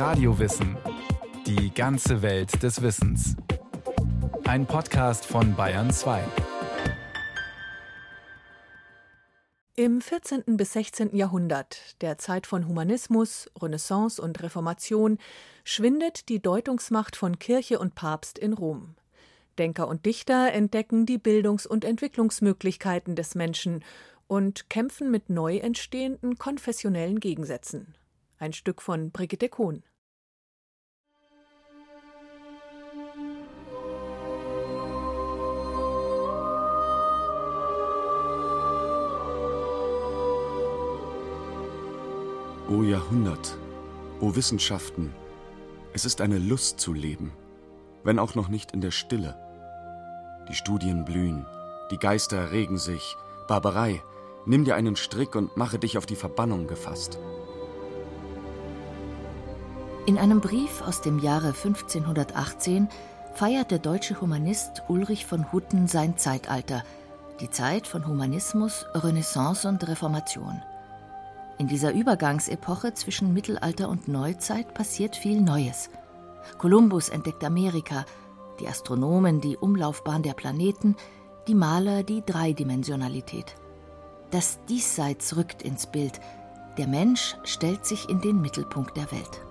Radiowissen. Die ganze Welt des Wissens. Ein Podcast von Bayern 2. Im 14. bis 16. Jahrhundert, der Zeit von Humanismus, Renaissance und Reformation, schwindet die Deutungsmacht von Kirche und Papst in Rom. Denker und Dichter entdecken die Bildungs- und Entwicklungsmöglichkeiten des Menschen und kämpfen mit neu entstehenden konfessionellen Gegensätzen. Ein Stück von Brigitte Kohn. O Jahrhundert, o Wissenschaften, es ist eine Lust zu leben, wenn auch noch nicht in der Stille. Die Studien blühen, die Geister regen sich, Barbarei, Nimm dir einen Strick und mache dich auf die Verbannung gefasst. In einem Brief aus dem Jahre 1518 feiert der deutsche Humanist Ulrich von Hutten sein Zeitalter, die Zeit von Humanismus, Renaissance und Reformation. In dieser Übergangsepoche zwischen Mittelalter und Neuzeit passiert viel Neues. Kolumbus entdeckt Amerika, die Astronomen die Umlaufbahn der Planeten, die Maler die Dreidimensionalität. Das Diesseits rückt ins Bild. Der Mensch stellt sich in den Mittelpunkt der Welt.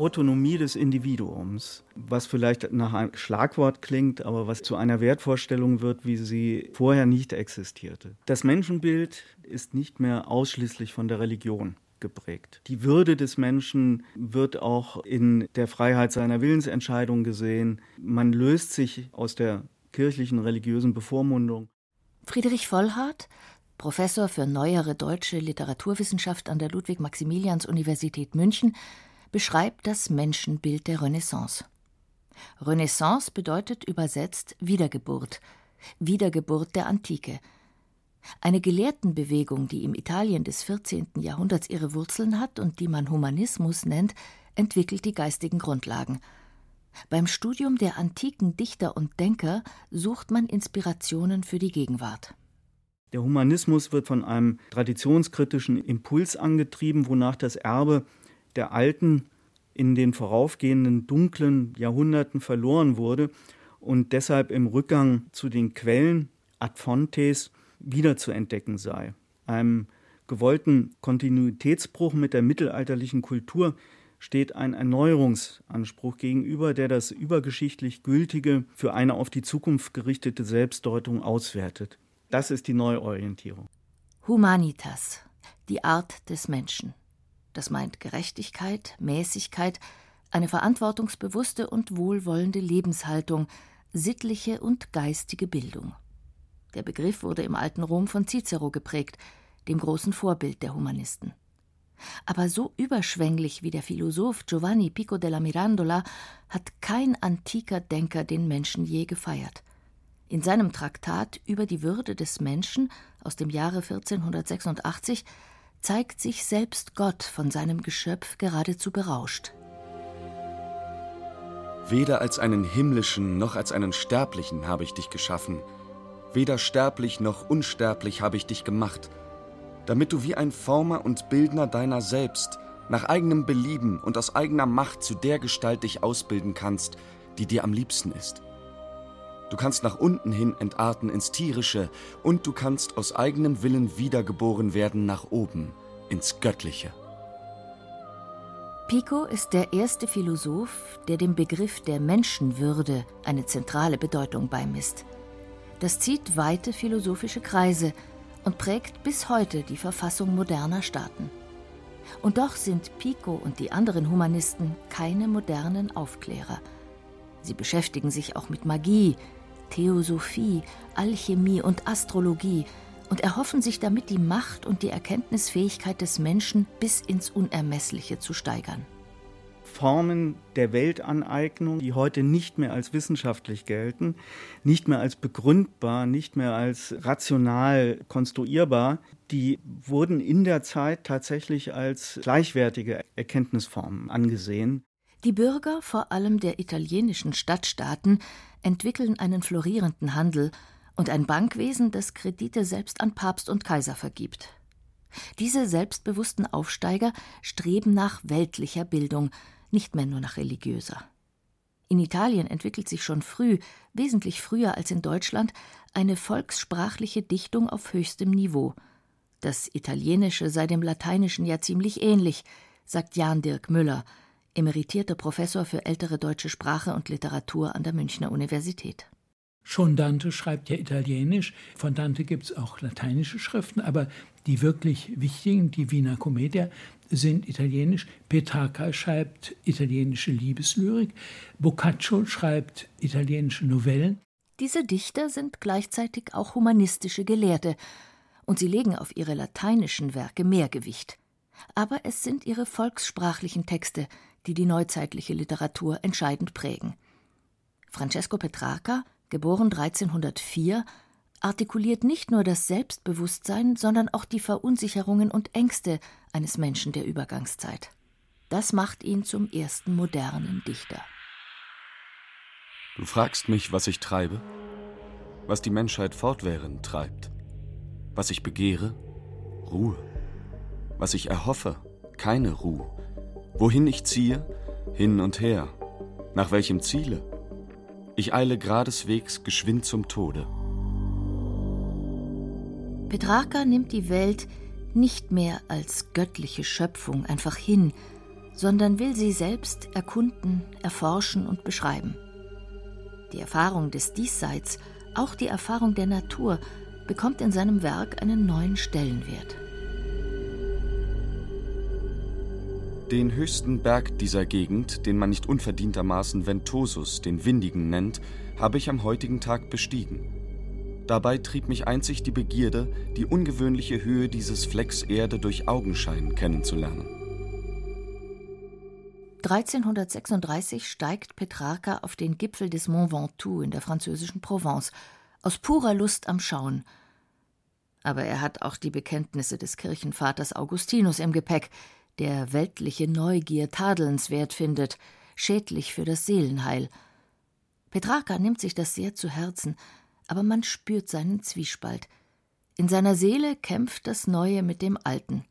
Autonomie des Individuums, was vielleicht nach einem Schlagwort klingt, aber was zu einer Wertvorstellung wird, wie sie vorher nicht existierte. Das Menschenbild ist nicht mehr ausschließlich von der Religion geprägt. Die Würde des Menschen wird auch in der Freiheit seiner Willensentscheidung gesehen. Man löst sich aus der kirchlichen religiösen Bevormundung. Friedrich Vollhardt, Professor für neuere deutsche Literaturwissenschaft an der Ludwig-Maximilians-Universität München, beschreibt das Menschenbild der Renaissance. Renaissance bedeutet übersetzt Wiedergeburt, Wiedergeburt der Antike. Eine Gelehrtenbewegung, die im Italien des 14. Jahrhunderts ihre Wurzeln hat und die man Humanismus nennt, entwickelt die geistigen Grundlagen – beim Studium der antiken Dichter und Denker sucht man Inspirationen für die Gegenwart. Der Humanismus wird von einem traditionskritischen Impuls angetrieben, wonach das Erbe der Alten in den voraufgehenden dunklen Jahrhunderten verloren wurde und deshalb im Rückgang zu den Quellen ad fontes wiederzuentdecken sei. Einem gewollten Kontinuitätsbruch mit der mittelalterlichen Kultur steht ein Erneuerungsanspruch gegenüber, der das übergeschichtlich Gültige für eine auf die Zukunft gerichtete Selbstdeutung auswertet. Das ist die Neuorientierung. Humanitas, die Art des Menschen. Das meint Gerechtigkeit, Mäßigkeit, eine verantwortungsbewusste und wohlwollende Lebenshaltung, sittliche und geistige Bildung. Der Begriff wurde im alten Rom von Cicero geprägt, dem großen Vorbild der Humanisten. Aber so überschwänglich wie der Philosoph Giovanni Pico della Mirandola hat kein antiker Denker den Menschen je gefeiert. In seinem Traktat über die Würde des Menschen aus dem Jahre 1486 zeigt sich selbst Gott von seinem Geschöpf geradezu berauscht. Weder als einen himmlischen noch als einen sterblichen habe ich dich geschaffen, weder sterblich noch unsterblich habe ich dich gemacht, damit du wie ein Former und Bildner deiner selbst nach eigenem Belieben und aus eigener Macht zu der Gestalt dich ausbilden kannst, die dir am liebsten ist. Du kannst nach unten hin entarten ins Tierische und du kannst aus eigenem Willen wiedergeboren werden nach oben, ins Göttliche. Pico ist der erste Philosoph, der dem Begriff der Menschenwürde eine zentrale Bedeutung beimisst. Das zieht weite philosophische Kreise und prägt bis heute die Verfassung moderner Staaten. Und doch sind Pico und die anderen Humanisten keine modernen Aufklärer. Sie beschäftigen sich auch mit Magie, Theosophie, Alchemie und Astrologie und erhoffen sich damit die Macht und die Erkenntnisfähigkeit des Menschen bis ins Unermessliche zu steigern. Formen der Weltaneignung, die heute nicht mehr als wissenschaftlich gelten, nicht mehr als begründbar, nicht mehr als rational konstruierbar, die wurden in der Zeit tatsächlich als gleichwertige Erkenntnisformen angesehen. Die Bürger, vor allem der italienischen Stadtstaaten, entwickeln einen florierenden Handel und ein Bankwesen, das Kredite selbst an Papst und Kaiser vergibt. Diese selbstbewussten Aufsteiger streben nach weltlicher Bildung, nicht mehr nur nach religiöser. In Italien entwickelt sich schon früh, wesentlich früher als in Deutschland, eine volkssprachliche Dichtung auf höchstem Niveau. Das Italienische sei dem Lateinischen ja ziemlich ähnlich, sagt Jan Dirk Müller, emeritierter Professor für ältere deutsche Sprache und Literatur an der Münchner Universität. Schon Dante schreibt ja Italienisch. Von Dante gibt es auch lateinische Schriften, aber die wirklich wichtigen, die Wiener Komödie, sind italienisch. Petrarca schreibt italienische Liebeslyrik. Boccaccio schreibt italienische Novellen. Diese Dichter sind gleichzeitig auch humanistische Gelehrte und sie legen auf ihre lateinischen Werke mehr Gewicht. Aber es sind ihre volkssprachlichen Texte, die die neuzeitliche Literatur entscheidend prägen. Francesco Petrarca geboren 1304, artikuliert nicht nur das Selbstbewusstsein, sondern auch die Verunsicherungen und Ängste eines Menschen der Übergangszeit. Das macht ihn zum ersten modernen Dichter. Du fragst mich, was ich treibe, was die Menschheit fortwährend treibt, was ich begehre, Ruhe, was ich erhoffe, keine Ruhe, wohin ich ziehe, hin und her, nach welchem Ziele, ich eile geradeswegs geschwind zum Tode. Petrarca nimmt die Welt nicht mehr als göttliche Schöpfung einfach hin, sondern will sie selbst erkunden, erforschen und beschreiben. Die Erfahrung des Diesseits, auch die Erfahrung der Natur, bekommt in seinem Werk einen neuen Stellenwert. Den höchsten Berg dieser Gegend, den man nicht unverdientermaßen Ventosus, den Windigen, nennt, habe ich am heutigen Tag bestiegen. Dabei trieb mich einzig die Begierde, die ungewöhnliche Höhe dieses Flecks Erde durch Augenschein kennenzulernen. 1336 steigt Petrarca auf den Gipfel des Mont Ventoux in der französischen Provence, aus purer Lust am Schauen. Aber er hat auch die Bekenntnisse des Kirchenvaters Augustinus im Gepäck, der weltliche Neugier tadelnswert findet, schädlich für das Seelenheil. Petrarca nimmt sich das sehr zu Herzen, aber man spürt seinen Zwiespalt. In seiner Seele kämpft das Neue mit dem Alten.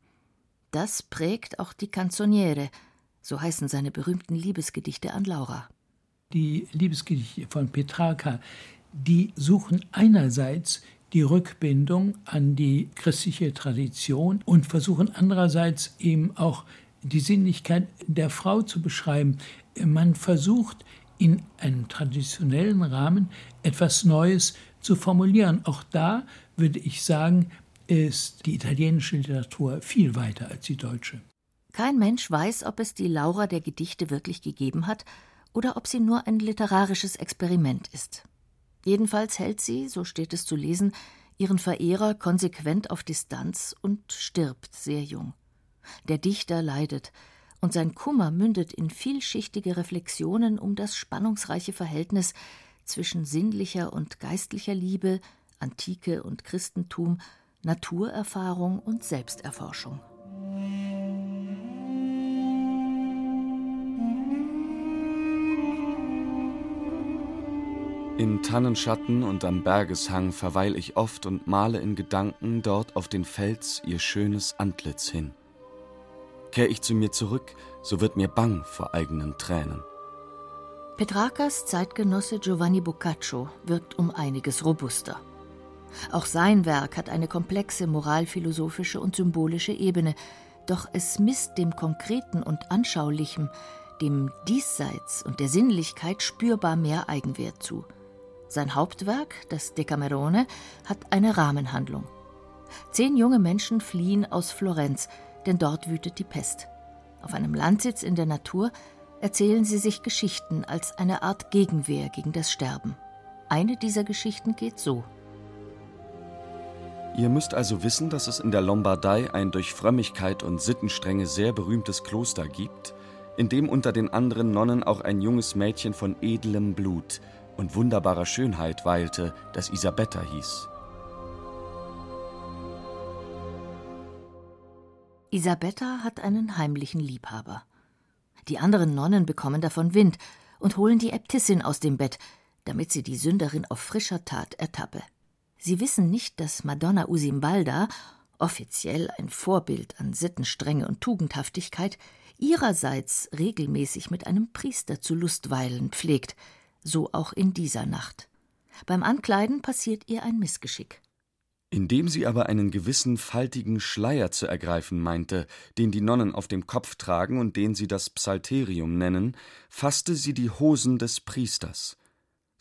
Das prägt auch die Canzoniere, so heißen seine berühmten Liebesgedichte an Laura. Die Liebesgedichte von Petrarca, die suchen einerseits die Rückbindung an die christliche Tradition und versuchen andererseits eben auch die Sinnlichkeit der Frau zu beschreiben. Man versucht in einem traditionellen Rahmen etwas Neues zu formulieren. Auch da würde ich sagen, ist die italienische Literatur viel weiter als die deutsche. Kein Mensch weiß, ob es die Laura der Gedichte wirklich gegeben hat oder ob sie nur ein literarisches Experiment ist. Jedenfalls hält sie, so steht es zu lesen, ihren Verehrer konsequent auf Distanz und stirbt sehr jung. Der Dichter leidet, und sein Kummer mündet in vielschichtige Reflexionen um das spannungsreiche Verhältnis zwischen sinnlicher und geistlicher Liebe, Antike und Christentum, Naturerfahrung und Selbsterforschung. In Tannenschatten und am Bergeshang verweil ich oft und male in Gedanken dort auf den Fels ihr schönes Antlitz hin. Kehr ich zu mir zurück, so wird mir bang vor eigenen Tränen. Petrarcas Zeitgenosse Giovanni Boccaccio wirkt um einiges robuster. Auch sein Werk hat eine komplexe moralphilosophische und symbolische Ebene, doch es misst dem Konkreten und Anschaulichen, dem Diesseits und der Sinnlichkeit spürbar mehr Eigenwert zu – sein Hauptwerk, das Decamerone, hat eine Rahmenhandlung. Zehn junge Menschen fliehen aus Florenz, denn dort wütet die Pest. Auf einem Landsitz in der Natur erzählen sie sich Geschichten als eine Art Gegenwehr gegen das Sterben. Eine dieser Geschichten geht so. Ihr müsst also wissen, dass es in der Lombardei ein durch Frömmigkeit und Sittenstrenge sehr berühmtes Kloster gibt, in dem unter den anderen Nonnen auch ein junges Mädchen von edlem Blut, und wunderbarer Schönheit weilte, das Isabetta hieß. Isabetta hat einen heimlichen Liebhaber. Die anderen Nonnen bekommen davon Wind und holen die Äbtissin aus dem Bett, damit sie die Sünderin auf frischer Tat ertappe. Sie wissen nicht, dass Madonna Usimbalda, offiziell ein Vorbild an Sittenstrenge und Tugendhaftigkeit, ihrerseits regelmäßig mit einem Priester zu lustweilen pflegt, so auch in dieser Nacht. Beim Ankleiden passiert ihr ein Missgeschick. Indem sie aber einen gewissen faltigen Schleier zu ergreifen meinte, den die Nonnen auf dem Kopf tragen und den sie das Psalterium nennen, fasste sie die Hosen des Priesters.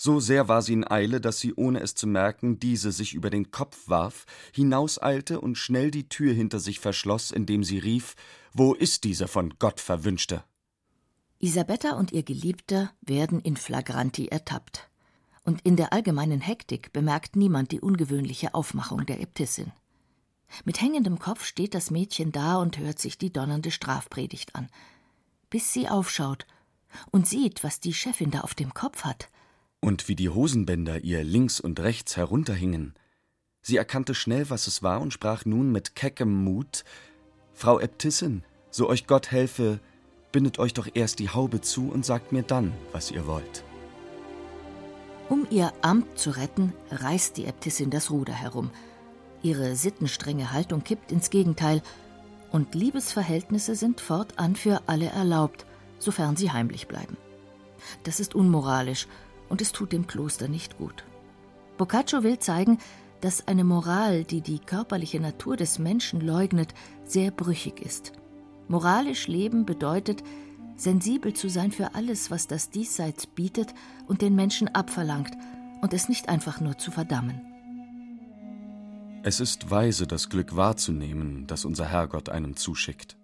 So sehr war sie in Eile, dass sie, ohne es zu merken, diese sich über den Kopf warf, hinauseilte und schnell die Tür hinter sich verschloss, indem sie rief Wo ist dieser von Gott Verwünschte? Isabetta und ihr Geliebter werden in flagranti ertappt und in der allgemeinen Hektik bemerkt niemand die ungewöhnliche Aufmachung der Äbtissin. Mit hängendem Kopf steht das Mädchen da und hört sich die donnernde Strafpredigt an, bis sie aufschaut und sieht, was die Chefin da auf dem Kopf hat. Und wie die Hosenbänder ihr links und rechts herunterhingen. Sie erkannte schnell, was es war und sprach nun mit keckem Mut: Frau Äbtissin, so euch Gott helfe, bindet euch doch erst die Haube zu und sagt mir dann, was ihr wollt. Um ihr Amt zu retten, reißt die Äbtissin das Ruder herum. Ihre sittenstrenge Haltung kippt ins Gegenteil, und Liebesverhältnisse sind fortan für alle erlaubt, sofern sie heimlich bleiben. Das ist unmoralisch und es tut dem Kloster nicht gut. Boccaccio will zeigen, dass eine Moral, die die körperliche Natur des Menschen leugnet, sehr brüchig ist. Moralisch leben bedeutet, sensibel zu sein für alles, was das Diesseits bietet und den Menschen abverlangt, und es nicht einfach nur zu verdammen. Es ist weise, das Glück wahrzunehmen, das unser Herrgott einem zuschickt.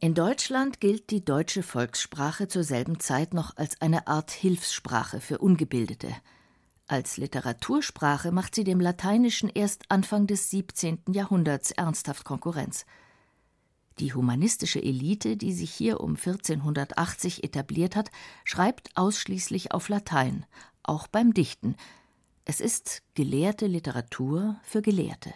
In Deutschland gilt die deutsche Volkssprache zur selben Zeit noch als eine Art Hilfssprache für Ungebildete. Als Literatursprache macht sie dem Lateinischen erst Anfang des 17. Jahrhunderts ernsthaft Konkurrenz. Die humanistische Elite, die sich hier um 1480 etabliert hat, schreibt ausschließlich auf Latein, auch beim Dichten. Es ist gelehrte Literatur für Gelehrte.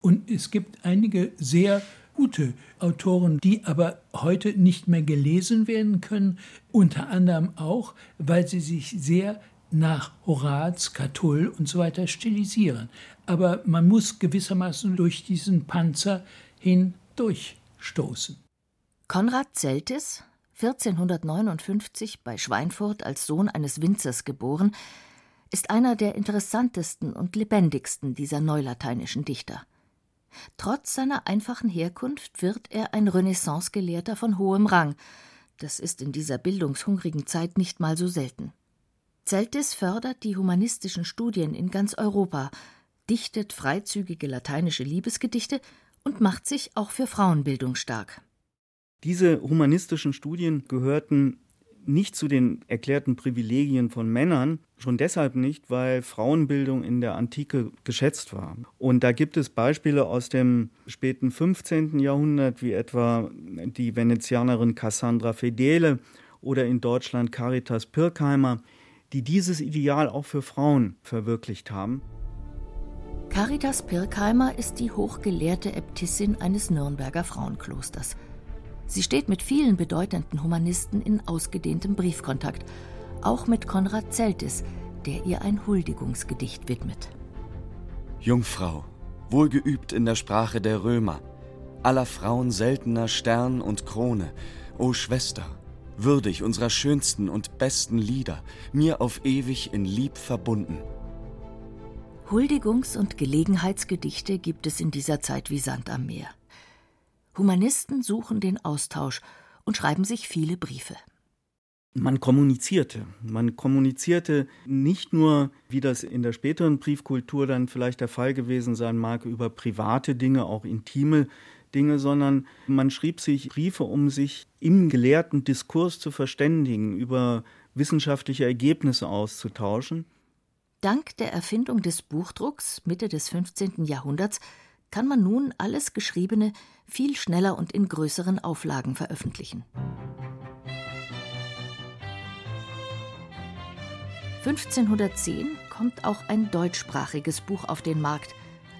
Und es gibt einige sehr gute Autoren, die aber heute nicht mehr gelesen werden können, unter anderem auch, weil sie sich sehr nach Horaz, Catull und so weiter stilisieren. Aber man muss gewissermaßen durch diesen Panzer hin durchstoßen. Konrad Zeltis, 1459 bei Schweinfurt als Sohn eines Winzers geboren, ist einer der interessantesten und lebendigsten dieser neulateinischen Dichter. Trotz seiner einfachen Herkunft wird er ein Renaissance-Gelehrter von hohem Rang. Das ist in dieser bildungshungrigen Zeit nicht mal so selten. Zeltis fördert die humanistischen Studien in ganz Europa, dichtet freizügige lateinische Liebesgedichte und macht sich auch für Frauenbildung stark. Diese humanistischen Studien gehörten nicht zu den erklärten Privilegien von Männern, schon deshalb nicht, weil Frauenbildung in der Antike geschätzt war. Und da gibt es Beispiele aus dem späten 15. Jahrhundert, wie etwa die Venezianerin Cassandra Fedele oder in Deutschland Caritas Pirkheimer, die dieses Ideal auch für Frauen verwirklicht haben. Caritas Pirkheimer ist die hochgelehrte Äbtissin eines Nürnberger Frauenklosters. Sie steht mit vielen bedeutenden Humanisten in ausgedehntem Briefkontakt, auch mit Konrad Zeltis, der ihr ein Huldigungsgedicht widmet. Jungfrau, wohlgeübt in der Sprache der Römer, aller Frauen seltener Stern und Krone, o Schwester, würdig unserer schönsten und besten Lieder, mir auf ewig in Lieb verbunden. Huldigungs- und Gelegenheitsgedichte gibt es in dieser Zeit wie Sand am Meer. Humanisten suchen den Austausch und schreiben sich viele Briefe. Man kommunizierte. Man kommunizierte nicht nur, wie das in der späteren Briefkultur dann vielleicht der Fall gewesen sein mag, über private Dinge, auch intime Dinge, sondern man schrieb sich Briefe, um sich im gelehrten Diskurs zu verständigen, über wissenschaftliche Ergebnisse auszutauschen. Dank der Erfindung des Buchdrucks Mitte des 15. Jahrhunderts kann man nun alles Geschriebene viel schneller und in größeren Auflagen veröffentlichen. 1510 kommt auch ein deutschsprachiges Buch auf den Markt.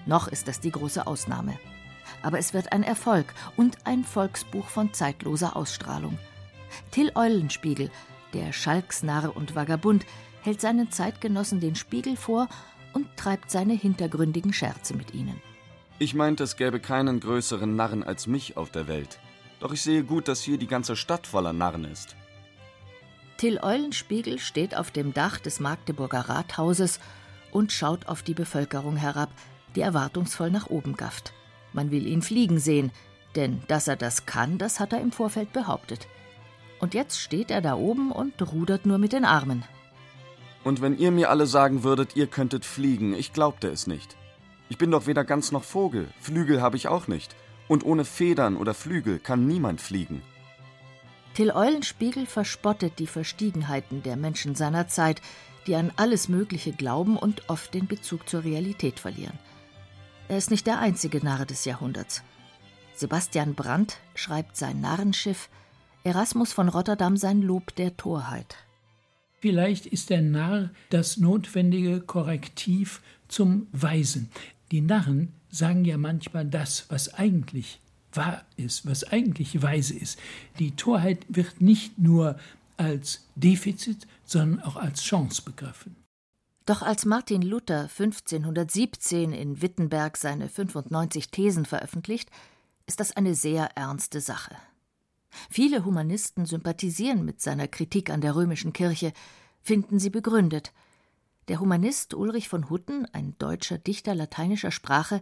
Noch ist das die große Ausnahme. Aber es wird ein Erfolg und ein Volksbuch von zeitloser Ausstrahlung. Till Eulenspiegel, der Schalksnarr und Vagabund, hält seinen Zeitgenossen den Spiegel vor und treibt seine hintergründigen Scherze mit ihnen. Ich meinte, es gäbe keinen größeren Narren als mich auf der Welt. Doch ich sehe gut, dass hier die ganze Stadt voller Narren ist. Till Eulenspiegel steht auf dem Dach des Magdeburger Rathauses und schaut auf die Bevölkerung herab, die erwartungsvoll nach oben gafft. Man will ihn fliegen sehen, denn dass er das kann, das hat er im Vorfeld behauptet. Und jetzt steht er da oben und rudert nur mit den Armen. Und wenn ihr mir alle sagen würdet, ihr könntet fliegen, ich glaubte es nicht. Ich bin doch weder ganz noch Vogel, Flügel habe ich auch nicht. Und ohne Federn oder Flügel kann niemand fliegen. Till Eulenspiegel verspottet die Verstiegenheiten der Menschen seiner Zeit, die an alles Mögliche glauben und oft den Bezug zur Realität verlieren. Er ist nicht der einzige Narr des Jahrhunderts. Sebastian Brandt schreibt sein Narrenschiff, Erasmus von Rotterdam sein Lob der Torheit. Vielleicht ist der Narr das notwendige Korrektiv zum Weisen. Die Narren sagen ja manchmal das, was eigentlich wahr ist, was eigentlich weise ist. Die Torheit wird nicht nur als Defizit, sondern auch als Chance begriffen. Doch als Martin Luther 1517 in Wittenberg seine 95 Thesen veröffentlicht, ist das eine sehr ernste Sache. Viele Humanisten sympathisieren mit seiner Kritik an der römischen Kirche, finden sie begründet. Der Humanist Ulrich von Hutten, ein deutscher Dichter lateinischer Sprache,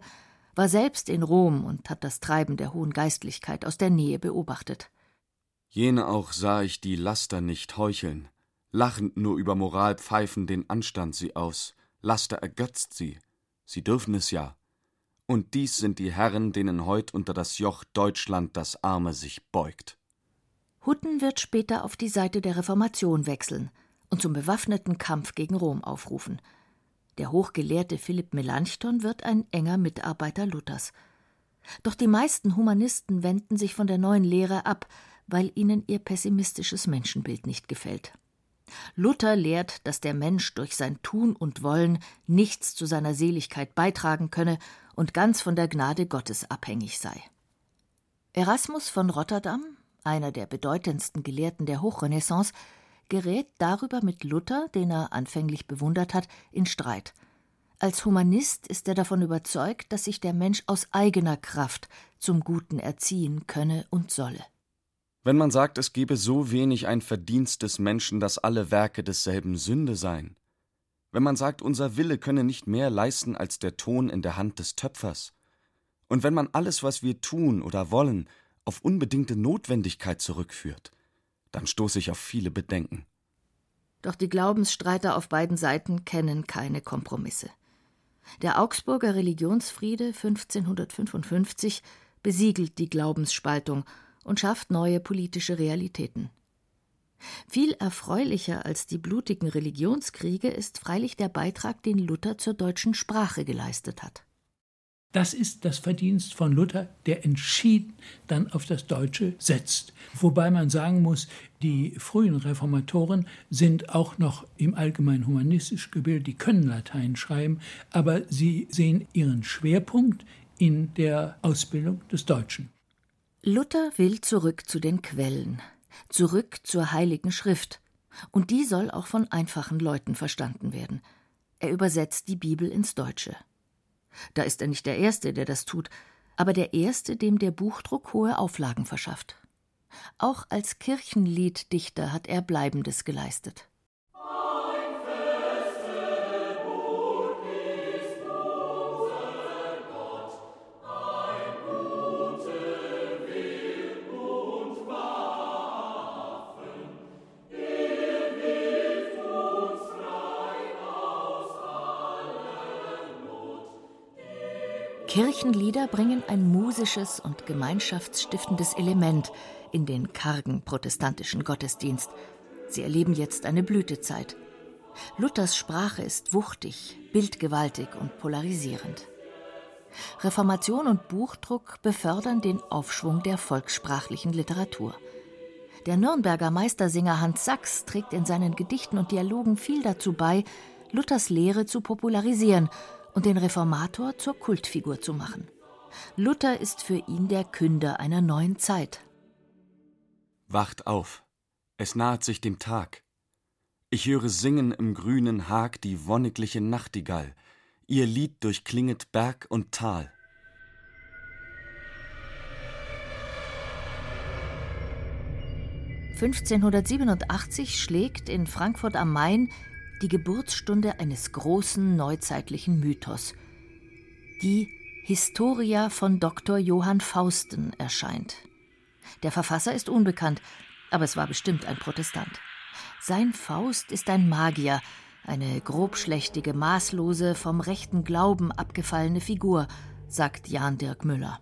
war selbst in Rom und hat das Treiben der hohen Geistlichkeit aus der Nähe beobachtet. Jene auch sah ich die Laster nicht heucheln, lachend nur über Moral pfeifen den Anstand sie aus, Laster ergötzt sie, sie dürfen es ja. Und dies sind die Herren, denen heut unter das Joch Deutschland das Arme sich beugt. Hutten wird später auf die Seite der Reformation wechseln und zum bewaffneten Kampf gegen Rom aufrufen. Der hochgelehrte Philipp Melanchthon wird ein enger Mitarbeiter Luthers. Doch die meisten Humanisten wenden sich von der neuen Lehre ab, weil ihnen ihr pessimistisches Menschenbild nicht gefällt. Luther lehrt, dass der Mensch durch sein Tun und Wollen nichts zu seiner Seligkeit beitragen könne und ganz von der Gnade Gottes abhängig sei. Erasmus von Rotterdam, einer der bedeutendsten Gelehrten der Hochrenaissance, gerät darüber mit Luther, den er anfänglich bewundert hat, in Streit. Als Humanist ist er davon überzeugt, dass sich der Mensch aus eigener Kraft zum Guten erziehen könne und solle. Wenn man sagt, es gebe so wenig ein Verdienst des Menschen, dass alle Werke desselben Sünde seien, wenn man sagt, unser Wille könne nicht mehr leisten als der Ton in der Hand des Töpfers, und wenn man alles, was wir tun oder wollen, auf unbedingte Notwendigkeit zurückführt, dann stoße ich auf viele Bedenken. Doch die Glaubensstreiter auf beiden Seiten kennen keine Kompromisse. Der Augsburger Religionsfriede 1555 besiegelt die Glaubensspaltung und schafft neue politische Realitäten. Viel erfreulicher als die blutigen Religionskriege ist freilich der Beitrag, den Luther zur deutschen Sprache geleistet hat. Das ist das Verdienst von Luther, der entschieden dann auf das Deutsche setzt. Wobei man sagen muss, die frühen Reformatoren sind auch noch im allgemein humanistisch gebildet, die können Latein schreiben, aber sie sehen ihren Schwerpunkt in der Ausbildung des Deutschen. Luther will zurück zu den Quellen, zurück zur Heiligen Schrift. Und die soll auch von einfachen Leuten verstanden werden. Er übersetzt die Bibel ins Deutsche. Da ist er nicht der Erste, der das tut, aber der Erste, dem der Buchdruck hohe Auflagen verschafft. Auch als Kirchenlieddichter hat er Bleibendes geleistet. Ein musisches und gemeinschaftsstiftendes Element in den kargen protestantischen Gottesdienst. Sie erleben jetzt eine Blütezeit. Luthers Sprache ist wuchtig, bildgewaltig und polarisierend. Reformation und Buchdruck befördern den Aufschwung der volkssprachlichen Literatur. Der Nürnberger Meistersinger Hans Sachs trägt in seinen Gedichten und Dialogen viel dazu bei, Luthers Lehre zu popularisieren und den Reformator zur Kultfigur zu machen. Luther ist für ihn der Künder einer neuen Zeit. Wacht auf, es naht sich dem Tag. Ich höre singen im grünen Hag die wonnigliche Nachtigall, ihr Lied durchklinget Berg und Tal. (1587) schlägt in Frankfurt am Main die Geburtsstunde eines großen neuzeitlichen Mythos, die Historia von Dr. Johann Fausten erscheint. Der Verfasser ist unbekannt, aber es war bestimmt ein Protestant. Sein Faust ist ein Magier, eine grobschlächtige, maßlose, vom rechten Glauben abgefallene Figur, sagt Jan Dirk Müller.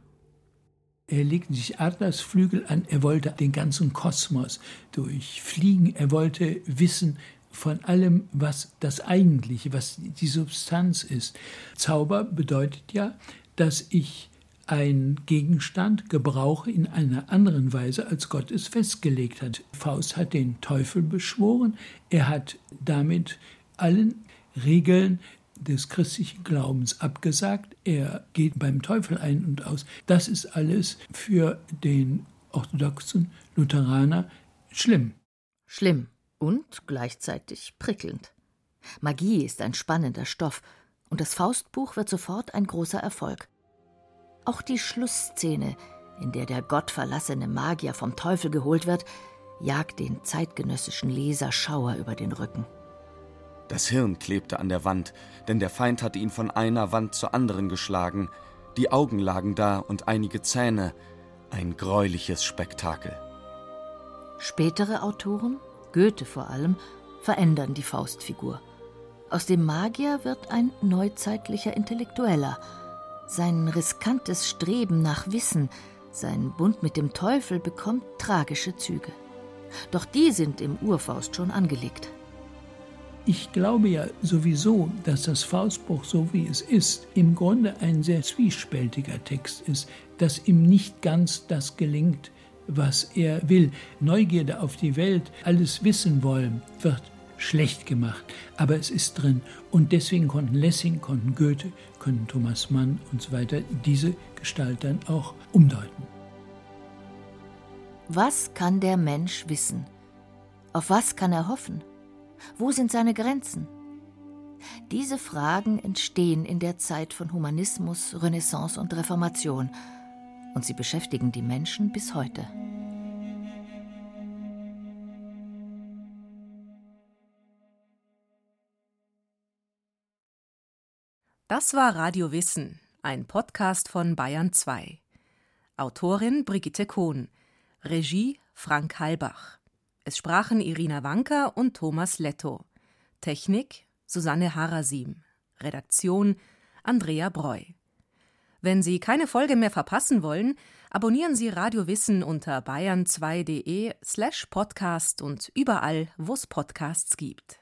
Er legte sich Adlersflügel an, er wollte den ganzen Kosmos durchfliegen, er wollte wissen von allem, was das Eigentliche, was die Substanz ist. Zauber bedeutet ja, dass ich einen Gegenstand gebrauche in einer anderen Weise, als Gott es festgelegt hat. Faust hat den Teufel beschworen, er hat damit allen Regeln des christlichen Glaubens abgesagt. Er geht beim Teufel ein und aus. Das ist alles für den orthodoxen Lutheraner schlimm. Schlimm und gleichzeitig prickelnd. Magie ist ein spannender Stoff und das Faustbuch wird sofort ein großer Erfolg. Auch die Schlussszene, in der der gottverlassene Magier vom Teufel geholt wird, jagt den zeitgenössischen Leser Schauer über den Rücken. Das Hirn klebte an der Wand, denn der Feind hatte ihn von einer Wand zur anderen geschlagen. Die Augen lagen da und einige Zähne. Ein greuliches Spektakel. Spätere Autoren, Goethe vor allem, verändern die Faustfigur. Aus dem Magier wird ein neuzeitlicher Intellektueller. Sein riskantes Streben nach Wissen, sein Bund mit dem Teufel bekommt tragische Züge. Doch die sind im Urfaust schon angelegt. Ich glaube ja sowieso, dass das Faustbuch, so wie es ist, im Grunde ein sehr zwiespältiger Text ist, dass ihm nicht ganz das gelingt, was er will. Neugierde auf die Welt, alles wissen wollen, wird schlecht gemacht, aber es ist drin. Und deswegen konnten Lessing, konnten Goethe, können Thomas Mann und so weiter diese Gestalt dann auch umdeuten. Was kann der Mensch wissen? Auf was kann er hoffen? Wo sind seine Grenzen? Diese Fragen entstehen in der Zeit von Humanismus, Renaissance und Reformation, und sie beschäftigen die Menschen bis heute. Das war Radio Wissen, ein Podcast von Bayern 2. Autorin Brigitte Kohn, Regie Frank Halbach. Es sprachen Irina Wanker und Thomas Letto. Technik Susanne Harasim. Redaktion Andrea Breu. Wenn Sie keine Folge mehr verpassen wollen, abonnieren Sie Radio Wissen unter bayern2.de slash podcast und überall, wo es Podcasts gibt.